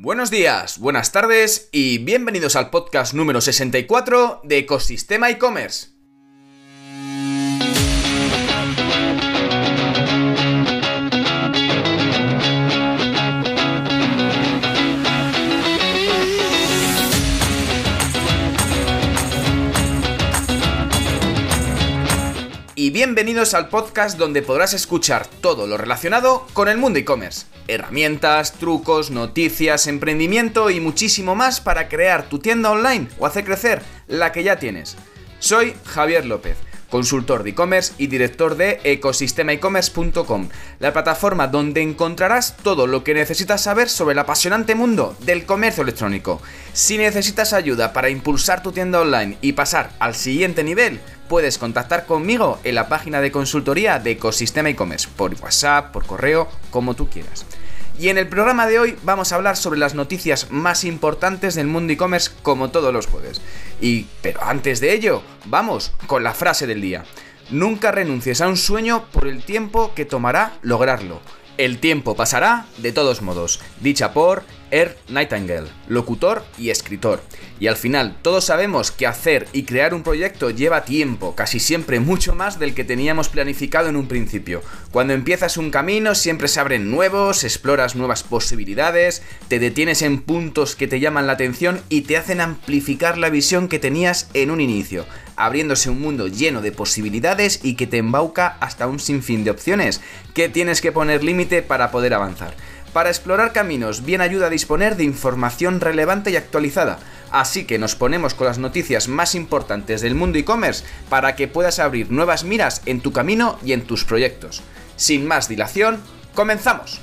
Buenos días, buenas tardes y bienvenidos al podcast número 64 de Ecosistema e-commerce. Bienvenidos al podcast donde podrás escuchar todo lo relacionado con el mundo e-commerce. Herramientas, trucos, noticias, emprendimiento y muchísimo más para crear tu tienda online o hacer crecer la que ya tienes. Soy Javier López consultor de e-commerce y director de ecosistemaecommerce.com, la plataforma donde encontrarás todo lo que necesitas saber sobre el apasionante mundo del comercio electrónico. Si necesitas ayuda para impulsar tu tienda online y pasar al siguiente nivel, puedes contactar conmigo en la página de consultoría de Ecosistema e-commerce, por WhatsApp, por correo, como tú quieras. Y en el programa de hoy vamos a hablar sobre las noticias más importantes del mundo e-commerce como todos los jueves. Y, pero antes de ello, vamos con la frase del día. Nunca renuncies a un sueño por el tiempo que tomará lograrlo. El tiempo pasará de todos modos, dicha por Er Nightingale, locutor y escritor. Y al final, todos sabemos que hacer y crear un proyecto lleva tiempo, casi siempre mucho más del que teníamos planificado en un principio. Cuando empiezas un camino siempre se abren nuevos, exploras nuevas posibilidades, te detienes en puntos que te llaman la atención y te hacen amplificar la visión que tenías en un inicio, abriéndose un mundo lleno de posibilidades y que te embauca hasta un sinfín de opciones, que tienes que poner límite para poder avanzar. Para explorar caminos bien ayuda a disponer de información relevante y actualizada, así que nos ponemos con las noticias más importantes del mundo e-commerce para que puedas abrir nuevas miras en tu camino y en tus proyectos. Sin más dilación, comenzamos.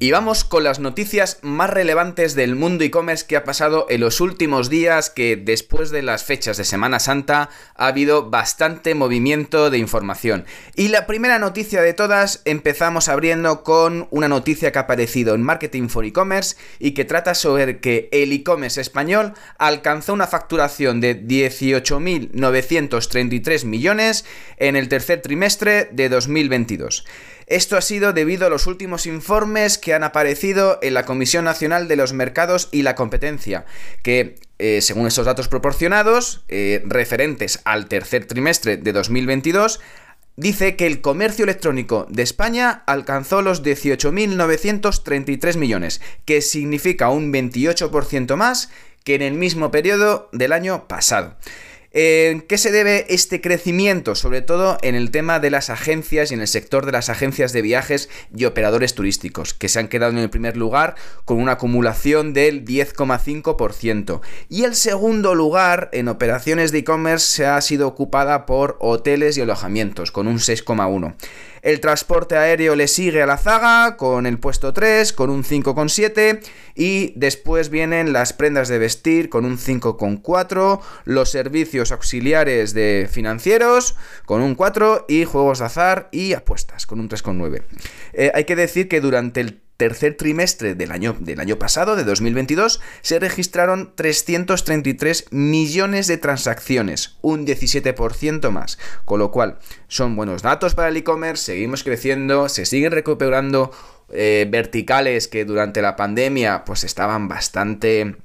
Y vamos con las noticias más relevantes del mundo e-commerce que ha pasado en los últimos días, que después de las fechas de Semana Santa ha habido bastante movimiento de información. Y la primera noticia de todas empezamos abriendo con una noticia que ha aparecido en Marketing for E-Commerce y que trata sobre que el e-commerce español alcanzó una facturación de 18.933 millones en el tercer trimestre de 2022. Esto ha sido debido a los últimos informes que han aparecido en la Comisión Nacional de los Mercados y la Competencia, que eh, según estos datos proporcionados, eh, referentes al tercer trimestre de 2022, dice que el comercio electrónico de España alcanzó los 18.933 millones, que significa un 28% más que en el mismo periodo del año pasado. ¿En qué se debe este crecimiento? Sobre todo en el tema de las agencias y en el sector de las agencias de viajes y operadores turísticos, que se han quedado en el primer lugar con una acumulación del 10,5%. Y el segundo lugar en operaciones de e-commerce se ha sido ocupada por hoteles y alojamientos, con un 6,1%. El transporte aéreo le sigue a la zaga con el puesto 3, con un 5,7. Y después vienen las prendas de vestir con un 5,4. Los servicios auxiliares de financieros con un 4. Y juegos de azar y apuestas con un 3,9. Eh, hay que decir que durante el tercer trimestre del año, del año pasado, de 2022, se registraron 333 millones de transacciones, un 17% más. Con lo cual, son buenos datos para el e-commerce, seguimos creciendo, se siguen recuperando eh, verticales que durante la pandemia pues estaban bastante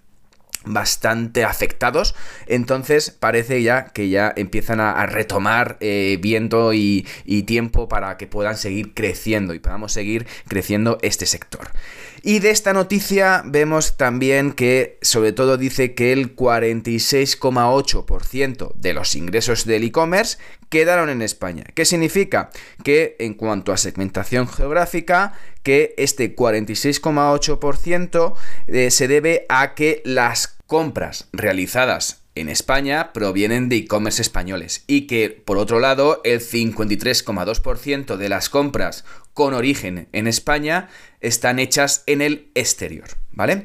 bastante afectados entonces parece ya que ya empiezan a, retomar eh, viento y, tiempo para que puedan seguir creciendo y podamos seguir creciendo este sector y de esta noticia vemos también que sobre todo dice que el 46,8% de los ingresos del e-commerce quedaron en España. ¿Qué significa? Que en cuanto a segmentación geográfica, que este 46,8% eh, se debe a que las compras realizadas en España provienen de e-commerce españoles y que, por otro lado, el 53,2% de las compras con origen en España están hechas en el exterior, ¿vale?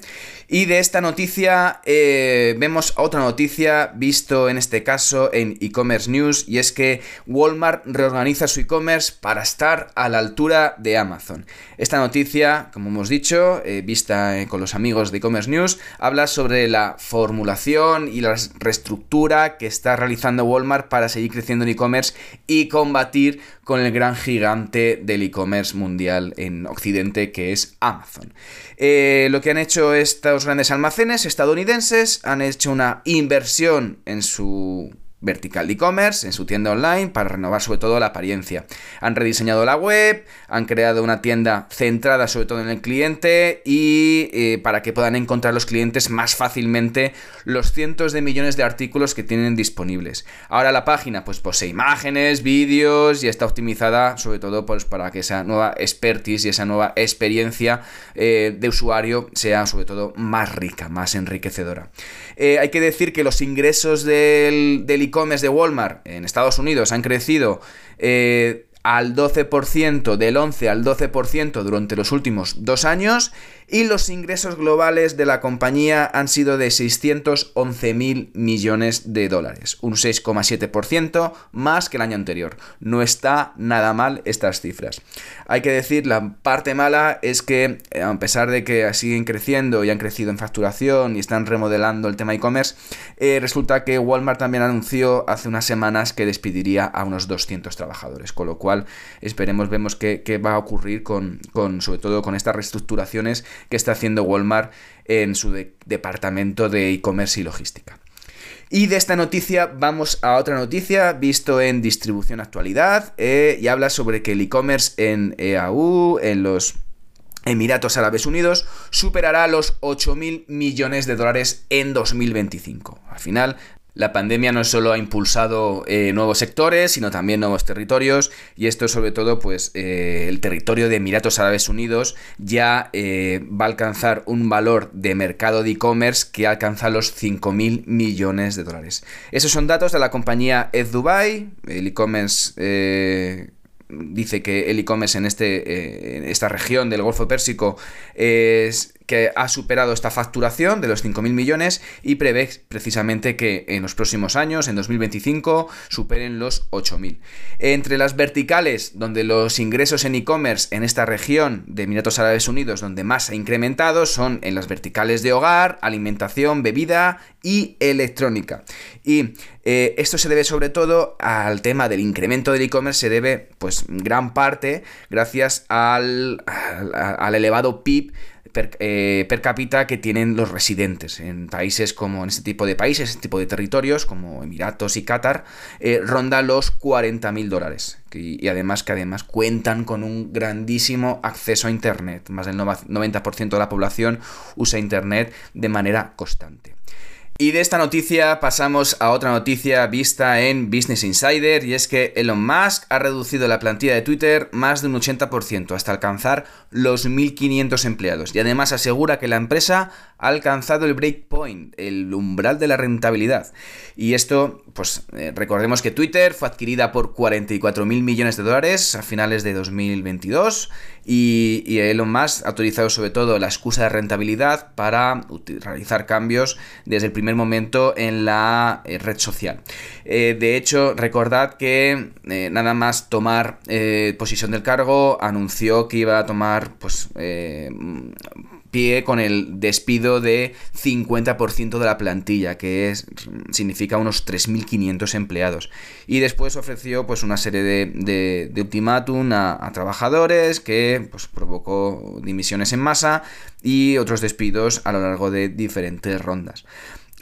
Y de esta noticia eh, vemos otra noticia visto en este caso en e-commerce news y es que Walmart reorganiza su e-commerce para estar a la altura de Amazon. Esta noticia, como hemos dicho, eh, vista eh, con los amigos de e-commerce news, habla sobre la formulación y la reestructura que está realizando Walmart para seguir creciendo en e-commerce y combatir con el gran gigante del e-commerce mundial en Occidente que es Amazon. Lo que han hecho estos grandes almacenes estadounidenses, han hecho una inversión en su vertical e-commerce en su tienda online para renovar sobre todo la apariencia. Han rediseñado la web, han creado una tienda centrada sobre todo en el cliente y eh, para que puedan encontrar los clientes más fácilmente los cientos de millones de artículos que tienen disponibles. Ahora la página pues posee imágenes, vídeos y está optimizada sobre todo pues, para que esa nueva expertise y esa nueva experiencia eh, de usuario sea sobre todo más rica, más enriquecedora. Eh, hay que decir que los ingresos del, del e-commerce de Walmart en Estados Unidos han crecido eh, al 12%, del 11 al 12% durante los últimos dos años y los ingresos globales de la compañía han sido de 611 mil millones de dólares, un 6,7% más que el año anterior. No está nada mal estas cifras. Hay que decir, la parte mala es que eh, a pesar de que siguen creciendo y han crecido en facturación y están remodelando el tema e-commerce, eh, resulta que Walmart también anunció hace unas semanas que despediría a unos 200 trabajadores, con lo cual esperemos, vemos qué, va a ocurrir con, con, sobre todo con estas reestructuraciones que está haciendo Walmart en su departamento de e-commerce y logística. Y de esta noticia vamos a otra noticia visto en distribución actualidad eh, y habla sobre que el e-commerce en EAU, en los Emiratos Árabes Unidos, superará los 8.000 millones de dólares en 2025. Al final, la pandemia no solo ha impulsado eh, nuevos sectores, sino también nuevos territorios, y esto sobre todo, pues eh, el territorio de Emiratos Árabes Unidos ya eh, va a alcanzar un valor de mercado de e-commerce que alcanza los 5.000 millones de dólares. Esos son datos de la compañía Ed Dubai, el e-commerce dice que el e-commerce en, este, en esta región del Golfo Pérsico es que ha superado esta facturación de los 5.000 millones y prevé precisamente que en los próximos años, en 2025, superen los 8.000. Entre las verticales, donde los ingresos en e-commerce en esta región de Emiratos Árabes Unidos, donde más ha incrementado, son en las verticales de hogar, alimentación, bebida y electrónica. Y eh, esto se debe sobre todo al tema del incremento del e-commerce, se debe pues gran parte gracias al elevado PIB eh, per, cápita que tienen los residentes en países como en este tipo de países, este tipo de territorios como Emiratos y Qatar, eh, ronda los 40 mil dólares. Y, y, además que además cuentan con un grandísimo acceso a Internet. Más del 90% de la población usa Internet de manera constante. Y de esta noticia pasamos a otra noticia vista en Business Insider y es que Elon Musk ha reducido la plantilla de Twitter más de un 80% hasta alcanzar los 1.500 empleados y además asegura que la empresa ha alcanzado el breakpoint, el umbral de la rentabilidad. Y esto, pues eh, recordemos que Twitter fue adquirida por 44.000 millones de dólares a finales de 2022 y, Elon Musk ha utilizado sobre todo la excusa de rentabilidad para realizar cambios desde el primer momento en la eh, red social. Eh, de hecho, recordad que nada más tomar posición del cargo anunció que iba a tomar pues pie con el despido de 50% de la plantilla, que es, significa unos 3.500 empleados. Y después ofreció pues, una serie de, de, ultimátum a, trabajadores que pues, provocó dimisiones en masa y otros despidos a lo largo de diferentes rondas.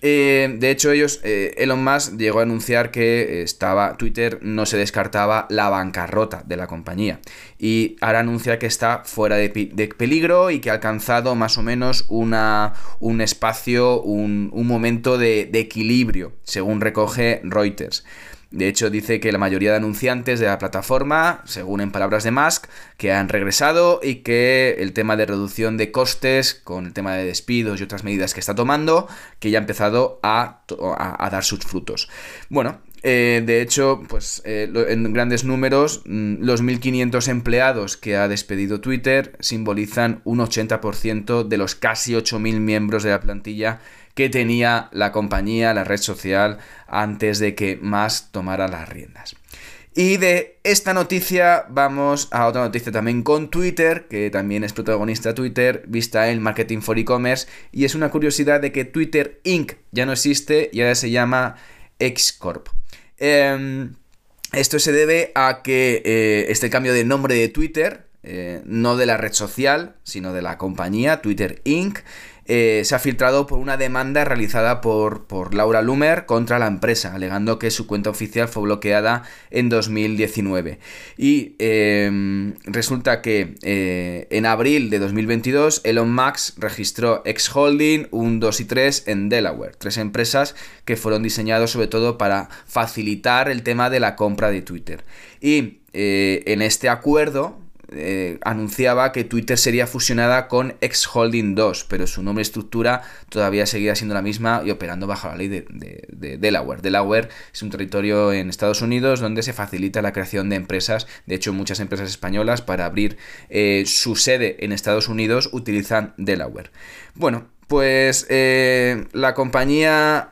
Eh, de hecho, ellos, eh, Elon Musk llegó a anunciar que estaba, Twitter no se descartaba la bancarrota de la compañía. Y ahora anuncia que está fuera de, peligro y que ha alcanzado más o menos una, un espacio, un, un momento de, de equilibrio, según recoge Reuters. De hecho, dice que la mayoría de anunciantes de la plataforma, según en palabras de Musk, que han regresado y que el tema de reducción de costes, con el tema de despidos y otras medidas que está tomando, que ya ha empezado a, dar sus frutos. Bueno, eh, de hecho, pues eh, en grandes números, mm, los 1.500 empleados que ha despedido Twitter simbolizan un 80% de los casi 8.000 miembros de la plantilla que tenía la compañía, la red social, antes de que más tomara las riendas. Y de esta noticia vamos a otra noticia también con Twitter, que también es protagonista Twitter, vista en Marketing for E-Commerce, y es una curiosidad de que Twitter Inc. ya no existe y ahora se llama Xcorp. Em, Esto se debe a que eh, este cambio de nombre de Twitter, eh, no de la red social, sino de la compañía, Twitter Inc., eh, se ha filtrado por una demanda realizada por, por, Laura Lumer contra la empresa, alegando que su cuenta oficial fue bloqueada en 2019. Y em, resulta que eh, en abril de 2022 Elon Musk registró X Holding, 1, 2 y 3 en Delaware, tres empresas que fueron diseñadas sobre todo para facilitar el tema de la compra de Twitter. Y eh, en este acuerdo, eh, anunciaba que Twitter sería fusionada con X Holding 2, pero su nombre y estructura todavía seguía siendo la misma y operando bajo la ley de, Delaware. Delaware es un territorio en Estados Unidos donde se facilita la creación de empresas. De hecho, muchas empresas españolas para abrir eh, su sede en Estados Unidos utilizan Delaware. Bueno, pues eh, la compañía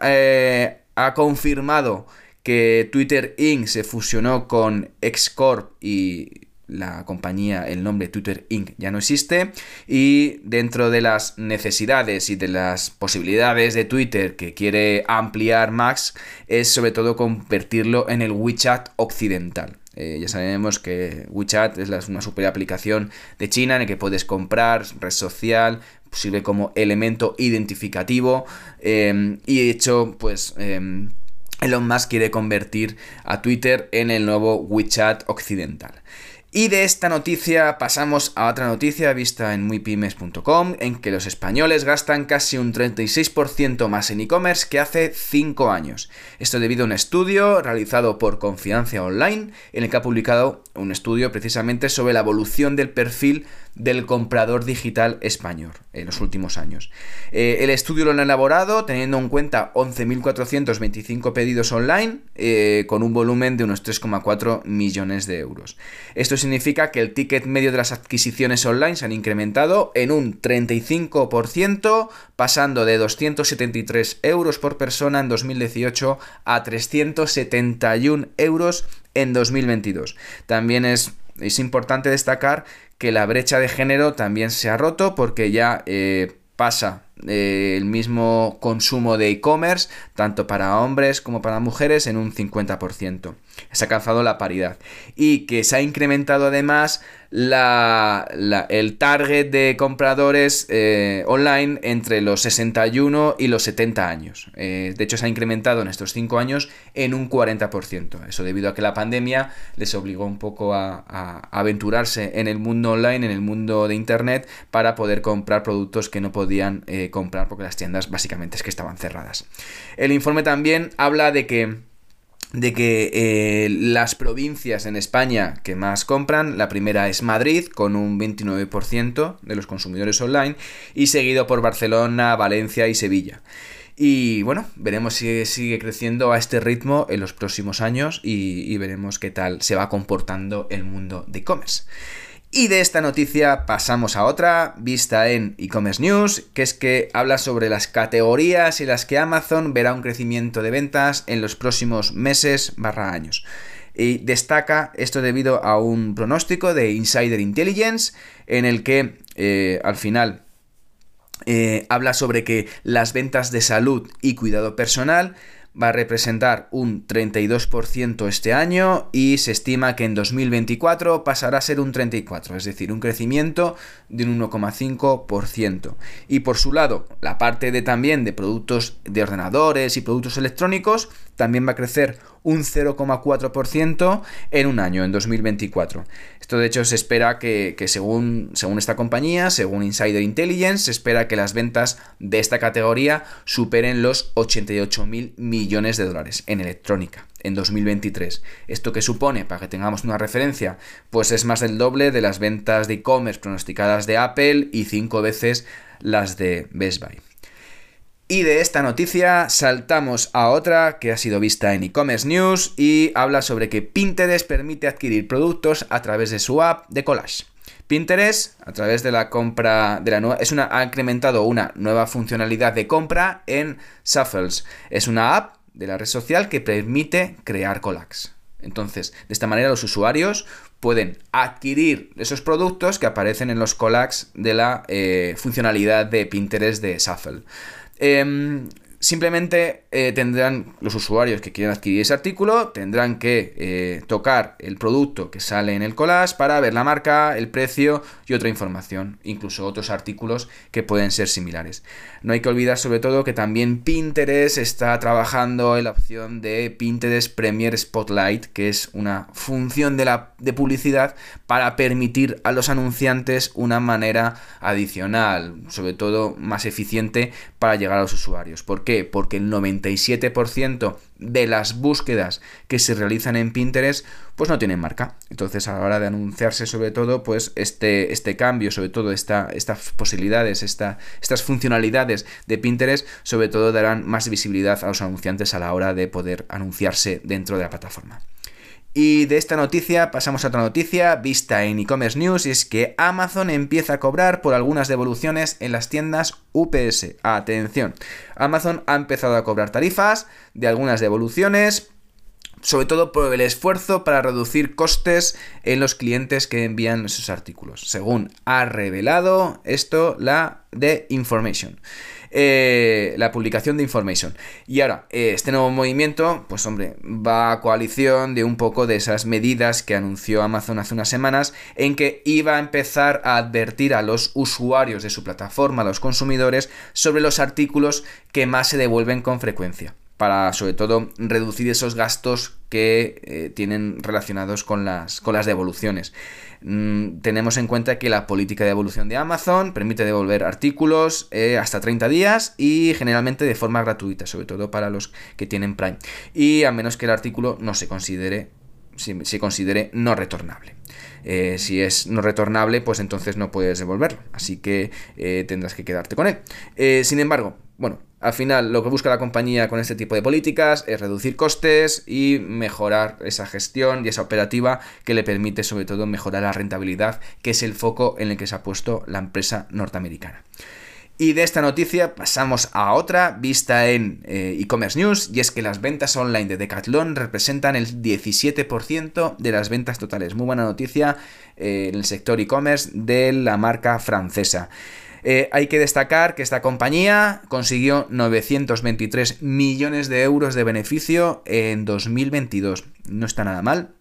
ha confirmado que Twitter Inc. se fusionó con Xcorp y la compañía, el nombre Twitter Inc. ya no existe y dentro de las necesidades y de las posibilidades de Twitter que quiere ampliar Max es sobre todo convertirlo en el WeChat occidental. Eh, ya sabemos que WeChat es una super aplicación de China en la que puedes comprar, red social, sirve como elemento identificativo em, y de hecho pues... Em, Elon Musk quiere convertir a Twitter en el nuevo WeChat occidental. Y de esta noticia pasamos a otra noticia vista en muypymes.com, en que los españoles gastan casi un 36% más en e-commerce que hace 5 años. Esto debido a un estudio realizado por Confianza Online, en el que ha publicado un estudio precisamente sobre la evolución del perfil del comprador digital español en los últimos años. Eh, el estudio lo han elaborado teniendo en cuenta 11.425 pedidos online eh, con un volumen de unos 3,4 millones de euros. Esto significa que el ticket medio de las adquisiciones online se han incrementado en un 35%, pasando de 273 euros por persona en 2018 a 371 euros en 2022. También es, es importante destacar que la brecha de género también se ha roto porque ya eh, pasa eh, el mismo consumo de e-commerce, tanto para hombres como para mujeres, en un 50%. Se ha alcanzado la paridad. Y que se ha incrementado además la, el target de compradores eh, online entre los 61 y los 70 años. Eh, de hecho, se ha incrementado en estos 5 años en un 40%. Eso debido a que la pandemia les obligó un poco a, a aventurarse en el mundo online, en el mundo de Internet, para poder comprar productos que no podían comprar porque las tiendas básicamente es que estaban cerradas. El informe también habla de que de que eh, las provincias en España que más compran, la primera es Madrid, con un 29% de los consumidores online, y seguido por Barcelona, Valencia y Sevilla. Y bueno, veremos si sigue creciendo a este ritmo en los próximos años y, y veremos qué tal se va comportando el mundo de e-commerce. Y de esta noticia pasamos a otra, vista en e-commerce news, que es que habla sobre las categorías en las que Amazon verá un crecimiento de ventas en los próximos meses barra años. Y destaca esto debido a un pronóstico de Insider Intelligence en el que eh, al final eh, habla sobre que las ventas de salud y cuidado personal va a representar un 32% este año y se estima que en 2024 pasará a ser un 34%, es decir, un crecimiento de un 1,5%. Y por su lado, la parte de también de productos de ordenadores y productos electrónicos también va a crecer un 0,4% en un año, en 2024. Esto de hecho se espera que, según, según esta compañía, según Insider Intelligence, se espera que las ventas de esta categoría superen los 88 mil millones de dólares en electrónica en 2023. ¿Esto que supone? Para que tengamos una referencia, pues es más del doble de las ventas de e-commerce pronosticadas de Apple y cinco veces las de Best Buy. Y de esta noticia saltamos a otra que ha sido vista en e-commerce news y habla sobre que Pinterest permite adquirir productos a través de su app de collage. Pinterest, a través de la compra de la nueva, es una, ha incrementado una nueva funcionalidad de compra en Shuffles. Es una app de la red social que permite crear collages. Entonces, de esta manera los usuarios pueden adquirir esos productos que aparecen en los collages de la eh, funcionalidad de Pinterest de Shuffle. Em, Simplemente eh, tendrán los usuarios que quieran adquirir ese artículo, tendrán que eh, tocar el producto que sale en el collage para ver la marca, el precio y otra información, incluso otros artículos que pueden ser similares. No hay que olvidar sobre todo que también Pinterest está trabajando en la opción de Pinterest Premier Spotlight, que es una función de, la, de publicidad para permitir a los anunciantes una manera adicional, sobre todo más eficiente para llegar a los usuarios. ¿Por qué? Porque el 97% de las búsquedas que se realizan en Pinterest pues no tienen marca. Entonces a la hora de anunciarse sobre todo pues este, este cambio, sobre todo esta, estas posibilidades, esta, estas funcionalidades de Pinterest sobre todo darán más visibilidad a los anunciantes a la hora de poder anunciarse dentro de la plataforma. Y de esta noticia pasamos a otra noticia vista en e-commerce news y es que Amazon empieza a cobrar por algunas devoluciones en las tiendas UPS. Atención, Amazon ha empezado a cobrar tarifas de algunas devoluciones sobre todo por el esfuerzo para reducir costes en los clientes que envían sus artículos, según ha revelado esto la de Information. Eh, la publicación de Information. Y ahora, eh, este nuevo movimiento, pues hombre, va a coalición de un poco de esas medidas que anunció Amazon hace unas semanas, en que iba a empezar a advertir a los usuarios de su plataforma, a los consumidores, sobre los artículos que más se devuelven con frecuencia para sobre todo reducir esos gastos que eh, tienen relacionados con las, con las devoluciones. Mm, tenemos en cuenta que la política de devolución de Amazon permite devolver artículos eh, hasta 30 días y generalmente de forma gratuita, sobre todo para los que tienen Prime. Y a menos que el artículo no se considere, se considere no retornable. Eh, si es no retornable, pues entonces no puedes devolverlo. Así que tendrás que quedarte con él. sin embargo, bueno, al final lo que busca la compañía con este tipo de políticas es reducir costes y mejorar esa gestión y esa operativa que le permite sobre todo mejorar la rentabilidad, que es el foco en el que se ha puesto la empresa norteamericana. Y de esta noticia pasamos a otra vista en eh, e-commerce news y es que las ventas online de Decathlon representan el 17% de las ventas totales. Muy buena noticia eh, en el sector e-commerce de la marca francesa. Eh, hay que destacar que esta compañía consiguió 923 millones de euros de beneficio en 2022. No está nada mal,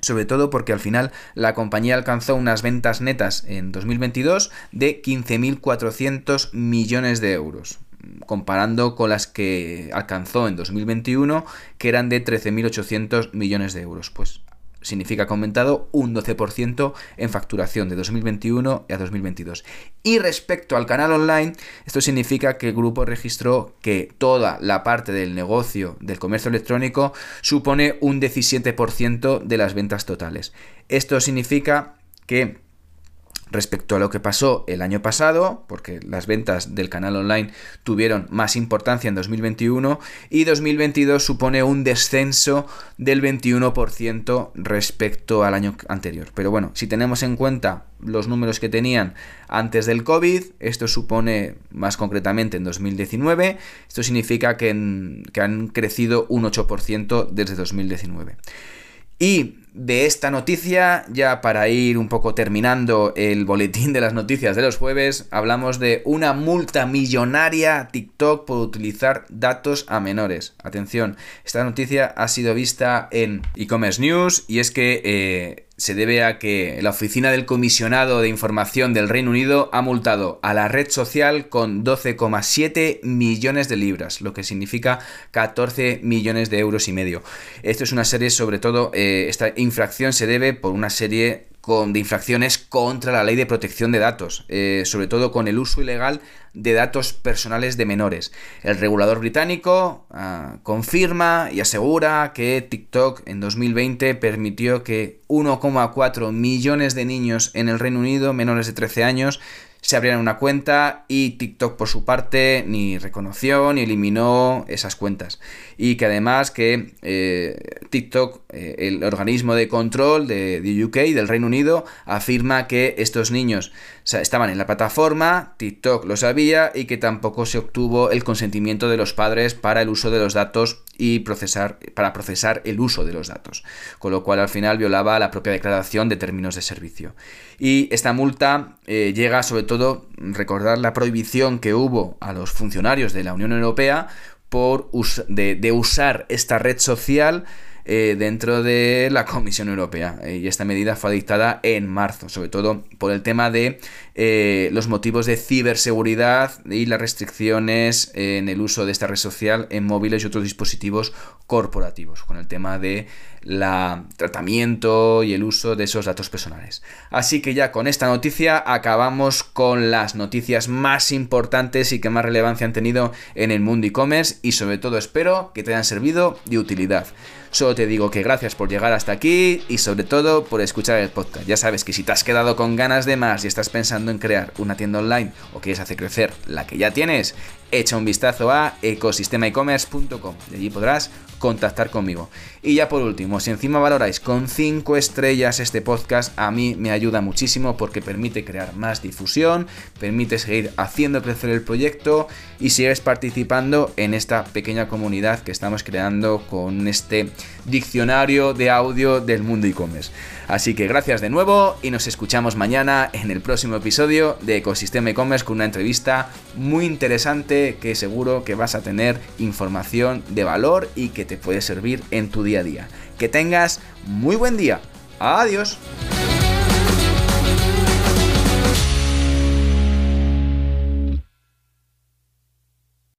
sobre todo porque al final la compañía alcanzó unas ventas netas en 2022 de 15.400 millones de euros comparando con las que alcanzó en 2021 que eran de 13.800 millones de euros. Pues significa que ha aumentado un 12% en facturación de 2021 a 2022. Y respecto al canal online, esto significa que el grupo registró que toda la parte del negocio del comercio electrónico supone un 17% de las ventas totales. Esto significa que respecto a lo que pasó el año pasado, porque las ventas del canal online tuvieron más importancia en 2021 y 2022 supone un descenso del 21% respecto al año anterior. Pero bueno, si tenemos en cuenta los números que tenían antes del COVID, esto supone más concretamente en 2019, esto significa que, que han crecido un 8% desde 2019. Y de esta noticia, ya para ir un poco terminando el boletín de las noticias de los jueves, hablamos de una multa millonaria TikTok por utilizar datos a menores. Atención, esta noticia ha sido vista en e-commerce news y es que eh, se debe a que la Oficina del Comisionado de Información del Reino Unido ha multado a la red social con 12,7 millones de libras, lo que significa 14 millones de euros y medio. Esto es una serie, sobre todo, eh, esta infracción se debe por una serie de infracciones contra la ley de protección de datos, eh, sobre todo con el uso ilegal de datos personales de menores. El regulador británico ah, confirma y asegura que TikTok en 2020 permitió que 1,4 millones de niños en el Reino Unido menores de 13 años se abrieron una cuenta y TikTok por su parte ni reconoció ni eliminó esas cuentas. Y que además que eh, TikTok, eh, el organismo de control de, de, UK, del Reino Unido, afirma que estos niños estaban en la plataforma, TikTok lo sabía y que tampoco se obtuvo el consentimiento de los padres para el uso de los datos y procesar, para procesar el uso de los datos, con lo cual al final violaba la propia declaración de términos de servicio. Y esta multa eh, llega sobre todo recordar la prohibición que hubo a los funcionarios de la Unión Europea por de usar esta red social eh, dentro de la Comisión Europea. Eh, y esta medida fue dictada en marzo, sobre todo por el tema de eh, los motivos de ciberseguridad y las restricciones en el uso de esta red social en móviles y otros dispositivos corporativos, con el tema de la tratamiento y el uso de esos datos personales. Así que ya con esta noticia acabamos con las noticias más importantes y que más relevancia han tenido en el mundo e-commerce y sobre todo espero que te hayan servido de utilidad. Solo te digo que gracias por llegar hasta aquí y sobre todo por escuchar el podcast. Ya sabes que si te has quedado con ganas de más y estás pensando en crear una tienda online o quieres hacer crecer la que ya tienes, echa un vistazo a ecosistemaecommerce.com y allí podrás contactar conmigo. Y ya por último, si encima valoráis con 5 estrellas este podcast, a mí me ayuda muchísimo porque permite crear más difusión, permite seguir haciendo crecer el proyecto y sigues participando en esta pequeña comunidad que estamos creando con este diccionario de audio del mundo e-commerce. Así que gracias de nuevo y nos escuchamos mañana en el próximo episodio de Ecosistema e-commerce con una entrevista muy interesante que seguro que vas a tener información de valor y que te puede servir en tu día a día. Que tengas muy buen día. Adiós.